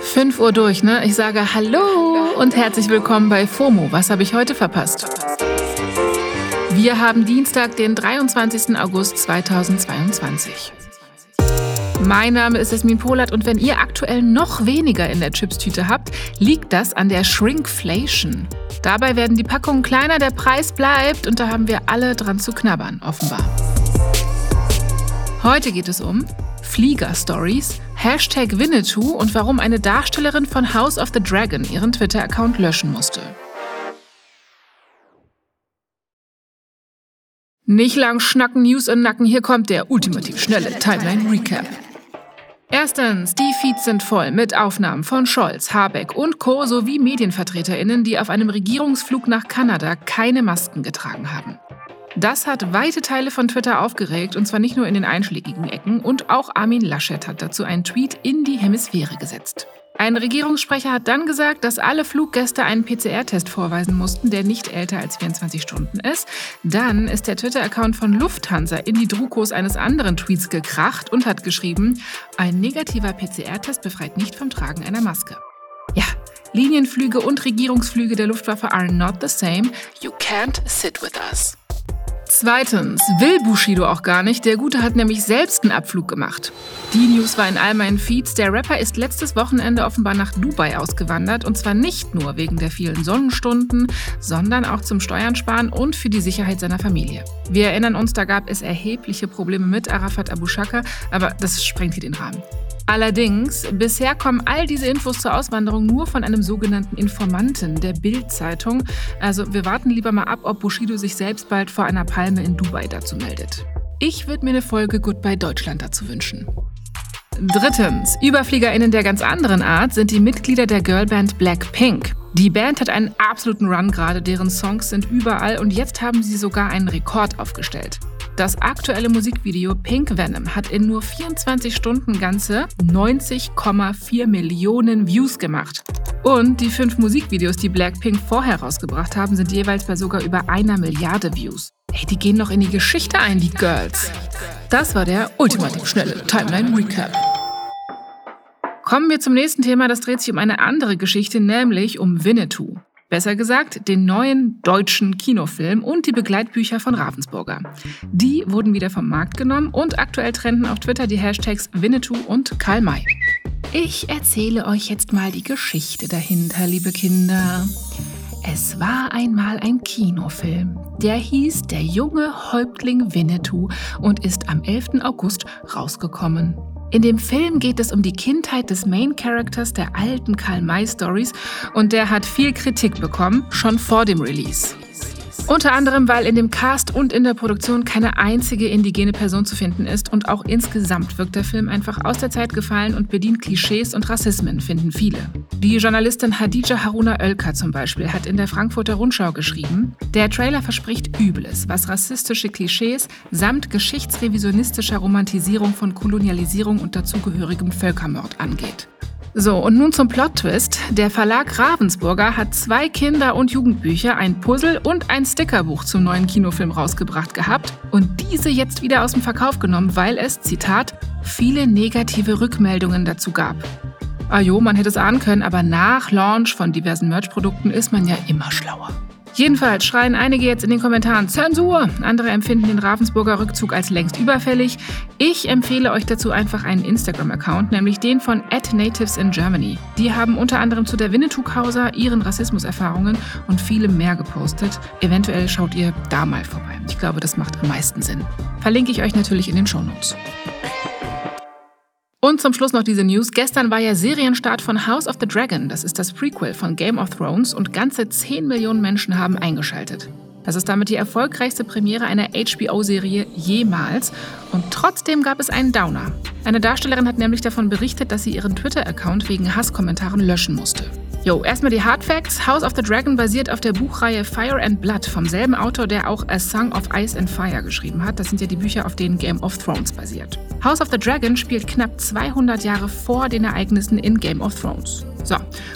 5 Uhr durch, ne? Ich sage Hallo und herzlich willkommen bei FOMO. Was habe ich heute verpasst? Wir haben Dienstag, den 23. August 2022. Mein Name ist Esmin Polat und wenn ihr aktuell noch weniger in der Chipstüte habt, liegt das an der Shrinkflation. Dabei werden die Packungen kleiner, der Preis bleibt und da haben wir alle dran zu knabbern, offenbar. Heute geht es um Flieger-Stories, Hashtag Winnetou und warum eine Darstellerin von House of the Dragon ihren Twitter-Account löschen musste. Nicht lang schnacken, News und Nacken, hier kommt der ultimativ schnelle Timeline-Recap. Erstens, die Feeds sind voll mit Aufnahmen von Scholz, Habeck und Co. sowie MedienvertreterInnen, die auf einem Regierungsflug nach Kanada keine Masken getragen haben. Das hat weite Teile von Twitter aufgeregt und zwar nicht nur in den einschlägigen Ecken und auch Armin Laschet hat dazu einen Tweet in die Hemisphäre gesetzt. Ein Regierungssprecher hat dann gesagt, dass alle Fluggäste einen PCR-Test vorweisen mussten, der nicht älter als 24 Stunden ist. Dann ist der Twitter-Account von Lufthansa in die Drukos eines anderen Tweets gekracht und hat geschrieben, ein negativer PCR-Test befreit nicht vom Tragen einer Maske. Ja, Linienflüge und Regierungsflüge der Luftwaffe are not the same. You can't sit with us. Zweitens, will Bushido auch gar nicht. Der Gute hat nämlich selbst einen Abflug gemacht. Die News war in all meinen Feeds. Der Rapper ist letztes Wochenende offenbar nach Dubai ausgewandert. Und zwar nicht nur wegen der vielen Sonnenstunden, sondern auch zum Steuern sparen und für die Sicherheit seiner Familie. Wir erinnern uns, da gab es erhebliche Probleme mit Arafat Abu Shaka, aber das sprengt hier den Rahmen. Allerdings, bisher kommen all diese Infos zur Auswanderung nur von einem sogenannten Informanten der Bild-Zeitung. Also wir warten lieber mal ab, ob Bushido sich selbst bald vor einer Palme in Dubai dazu meldet. Ich würde mir eine Folge Goodbye Deutschland dazu wünschen. Drittens, ÜberfliegerInnen der ganz anderen Art sind die Mitglieder der Girlband Blackpink. Die Band hat einen absoluten Run gerade, deren Songs sind überall und jetzt haben sie sogar einen Rekord aufgestellt. Das aktuelle Musikvideo Pink Venom hat in nur 24 Stunden ganze 90,4 Millionen Views gemacht. Und die fünf Musikvideos, die Blackpink vorher rausgebracht haben, sind jeweils bei sogar über einer Milliarde Views. Ey, die gehen noch in die Geschichte ein, die Girls. Das war der ultimativ schnelle Timeline Recap. Kommen wir zum nächsten Thema, das dreht sich um eine andere Geschichte, nämlich um Winnetou. Besser gesagt, den neuen deutschen Kinofilm und die Begleitbücher von Ravensburger. Die wurden wieder vom Markt genommen und aktuell trenden auf Twitter die Hashtags Winnetou und Karl May. Ich erzähle euch jetzt mal die Geschichte dahinter, liebe Kinder. Es war einmal ein Kinofilm. Der hieß Der junge Häuptling Winnetou und ist am 11. August rausgekommen. In dem Film geht es um die Kindheit des Main Characters der alten Karl May Stories und der hat viel Kritik bekommen, schon vor dem Release. Unter anderem, weil in dem Cast und in der Produktion keine einzige indigene Person zu finden ist und auch insgesamt wirkt der Film einfach aus der Zeit gefallen und bedient Klischees und Rassismen, finden viele. Die Journalistin Hadija Haruna Oelker zum Beispiel hat in der Frankfurter Rundschau geschrieben, der Trailer verspricht Übles, was rassistische Klischees samt geschichtsrevisionistischer Romantisierung von Kolonialisierung und dazugehörigem Völkermord angeht. So, und nun zum Plot-Twist. Der Verlag Ravensburger hat zwei Kinder- und Jugendbücher, ein Puzzle und ein Stickerbuch zum neuen Kinofilm rausgebracht gehabt und diese jetzt wieder aus dem Verkauf genommen, weil es, Zitat, viele negative Rückmeldungen dazu gab. Ah jo, man hätte es ahnen können, aber nach Launch von diversen Merch-Produkten ist man ja immer schlauer. Jedenfalls schreien einige jetzt in den Kommentaren Zensur. Andere empfinden den Ravensburger Rückzug als längst überfällig. Ich empfehle euch dazu einfach einen Instagram-Account, nämlich den von Natives in Germany. Die haben unter anderem zu der Winnetou-Causa, ihren Rassismuserfahrungen und vielem mehr gepostet. Eventuell schaut ihr da mal vorbei. Ich glaube, das macht am meisten Sinn. Verlinke ich euch natürlich in den Shownotes. Und zum Schluss noch diese News. Gestern war ja Serienstart von House of the Dragon. Das ist das Prequel von Game of Thrones und ganze 10 Millionen Menschen haben eingeschaltet. Das ist damit die erfolgreichste Premiere einer HBO-Serie jemals. Und trotzdem gab es einen Downer. Eine Darstellerin hat nämlich davon berichtet, dass sie ihren Twitter-Account wegen Hasskommentaren löschen musste. Jo, erstmal die Hard Facts. House of the Dragon basiert auf der Buchreihe Fire and Blood vom selben Autor, der auch A Song of Ice and Fire geschrieben hat. Das sind ja die Bücher, auf denen Game of Thrones basiert. House of the Dragon spielt knapp 200 Jahre vor den Ereignissen in Game of Thrones. So,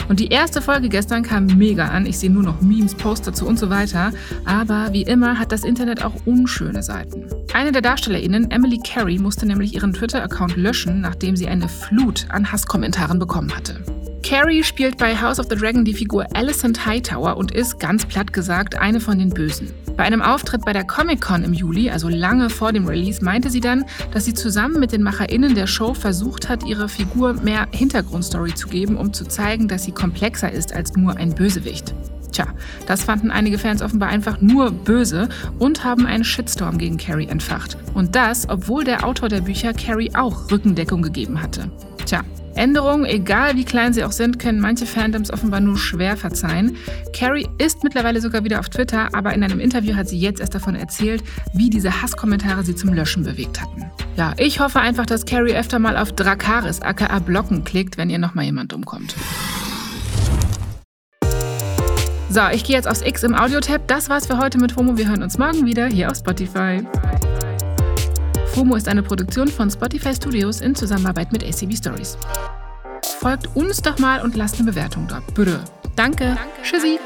und die erste Folge gestern kam mega an. Ich sehe nur noch Memes, Posts dazu und so weiter. Aber wie immer hat das Internet auch unschöne Seiten. Eine der DarstellerInnen, Emily Carey, musste nämlich ihren Twitter-Account löschen, nachdem sie eine Flut an Hasskommentaren bekommen hatte. Carrie spielt bei House of the Dragon die Figur Alicent Hightower und ist, ganz platt gesagt, eine von den Bösen. Bei einem Auftritt bei der Comic-Con im Juli, also lange vor dem Release, meinte sie dann, dass sie zusammen mit den MacherInnen der Show versucht hat, ihrer Figur mehr Hintergrundstory zu geben, um zu zeigen, dass sie komplexer ist als nur ein Bösewicht. Tja, das fanden einige Fans offenbar einfach nur böse und haben einen Shitstorm gegen Carrie entfacht. Und das, obwohl der Autor der Bücher Carrie auch Rückendeckung gegeben hatte. Tja, Änderungen, egal wie klein sie auch sind, können manche Fandoms offenbar nur schwer verzeihen. Carrie ist mittlerweile sogar wieder auf Twitter, aber in einem Interview hat sie jetzt erst davon erzählt, wie diese Hasskommentare sie zum Löschen bewegt hatten. Ja, ich hoffe einfach, dass Carrie öfter mal auf Drakaris aka Blocken klickt, wenn ihr nochmal jemand umkommt. So, ich gehe jetzt aufs X im Audio-Tab. Das war's für heute mit FOMO. Wir hören uns morgen wieder hier auf Spotify. FOMO ist eine Produktion von Spotify Studios in Zusammenarbeit mit ACB Stories. Folgt uns doch mal und lasst eine Bewertung da. Bitte. Danke. Danke. Tschüssi.